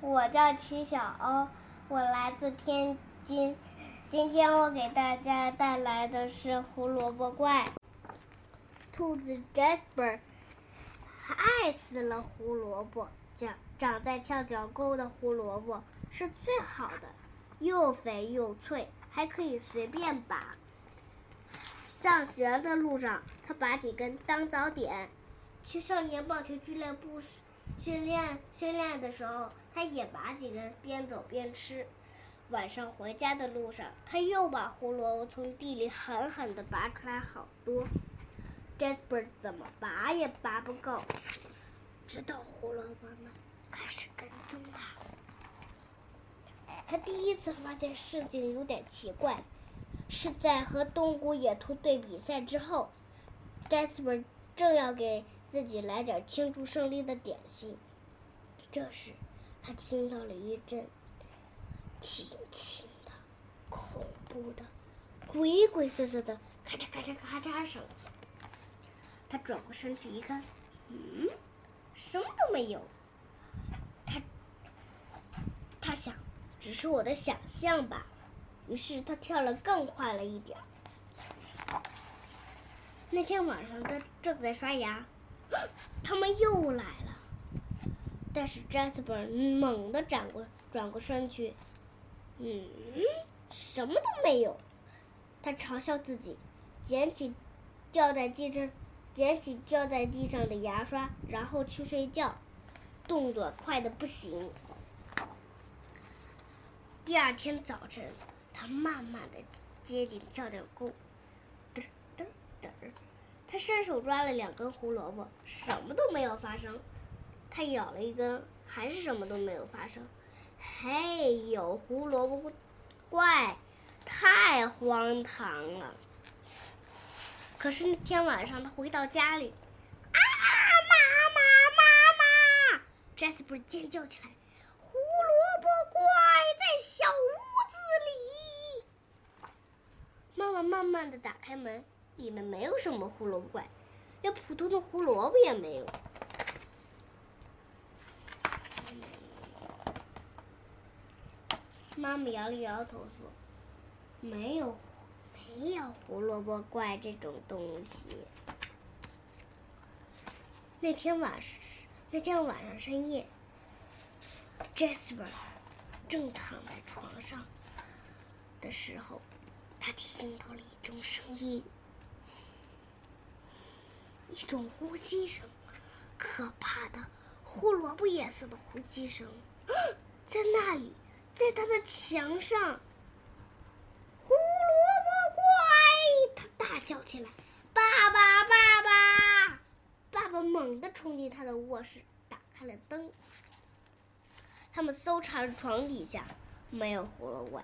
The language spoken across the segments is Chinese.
我叫齐小欧，我来自天津。今天我给大家带来的是胡萝卜怪。兔子 Jasper 爱死了胡萝卜，长长在跳脚沟的胡萝卜是最好的，又肥又脆，还可以随便拔。上学的路上，他拔几根当早点；去少年棒球俱乐部时。训练训练的时候，他也拔几根，边走边吃。晚上回家的路上，他又把胡萝卜从地里狠狠地拔出来好多。Jasper 怎么拔也拔不够，直到胡萝卜们开始跟踪他。他第一次发现事情有点奇怪，是在和东古野兔队比赛之后，Jasper 正要给。自己来点庆祝胜利的点心。这时，他听到了一阵轻轻的、恐怖的、鬼鬼祟祟的咔嚓咔嚓咔嚓声。他转过身去一看，嗯，什么都没有。他他想，只是我的想象吧。于是他跳了更快了一点。那天晚上，他正在刷牙。他们又来了，但是 Jasper 猛地转过转过身去，嗯，什么都没有。他嘲笑自己，捡起掉在地上捡起掉在地上的牙刷，然后去睡觉，动作快的不行。第二天早晨，他慢慢的接近跳跳沟，他伸手抓了两根胡萝卜，什么都没有发生。他咬了一根，还是什么都没有发生。嘿，有胡萝卜怪，太荒唐了。可是那天晚上，他回到家里，啊，妈妈，妈妈！Jasper 尖叫起来，胡萝卜怪在小屋子里。妈妈慢慢的打开门。里面没有什么胡萝卜怪，连普通的胡萝卜也没有。妈妈摇了摇头说：“没有，没有胡萝卜怪这种东西。”那天晚上，那天晚上深夜，Jasper 正躺在床上的时候，他听到了一种声音。一种呼吸声，可怕的胡萝卜颜色的呼吸声，在那里，在他的墙上，胡萝卜怪！他大叫起来：“爸爸，爸爸！”爸爸猛地冲进他的卧室，打开了灯。他们搜查了床底下，没有胡萝卜怪；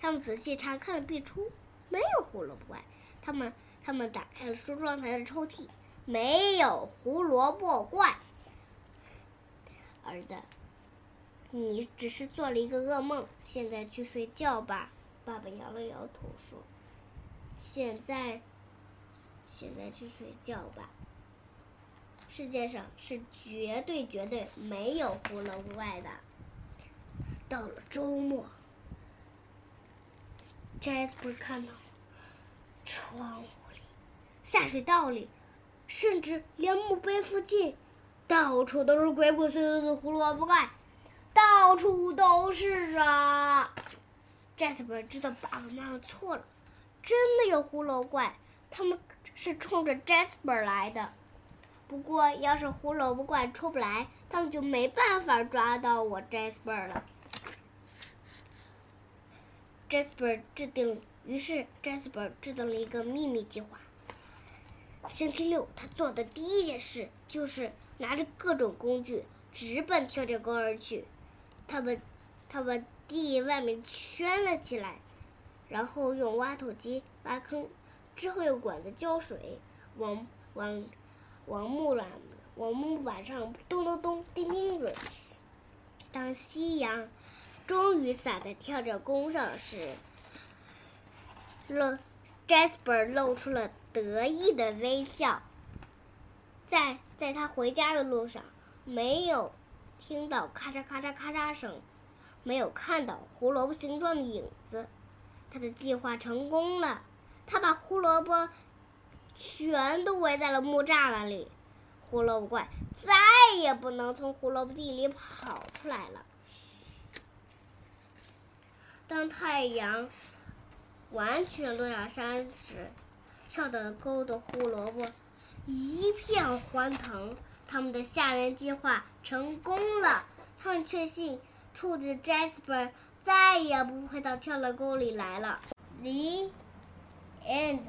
他们仔细查看了壁橱，没有胡萝卜怪；他们他们打开了梳妆台的抽屉。没有胡萝卜怪，儿子，你只是做了一个噩梦，现在去睡觉吧。爸爸摇了摇头说：“现在，现在去睡觉吧。世界上是绝对绝对没有胡萝卜怪的。”到了周末，Jasper 看到窗户里、下水道里。甚至连墓碑附近，到处都是鬼鬼祟祟的胡萝卜怪，到处都是啊！Jasper 知道爸爸妈妈错了，真的有胡萝卜怪，他们是冲着 Jasper 来的。不过要是胡萝卜怪出不来，他们就没办法抓到我 Jasper 了。Jasper 制定，于是 Jasper 制定了一个秘密计划。星期六，他做的第一件事就是拿着各种工具直奔跳跳沟而去。他把他把地外面圈了起来，然后用挖土机挖坑，之后用管子浇水，往往往木板往木板上咚咚咚钉钉子。当夕阳终于洒在跳跳工上时，了 Jasper 露出了。得意的微笑，在在他回家的路上，没有听到咔嚓咔嚓咔嚓声，没有看到胡萝卜形状的影子。他的计划成功了，他把胡萝卜全都围在了木栅栏里，胡萝卜怪再也不能从胡萝卜地里跑出来了。当太阳完全落下山时，笑得勾的胡萝卜一片欢腾。他们的吓人计划成功了，他们确信兔子 Jasper 再也不会到跳的沟里来了。The end.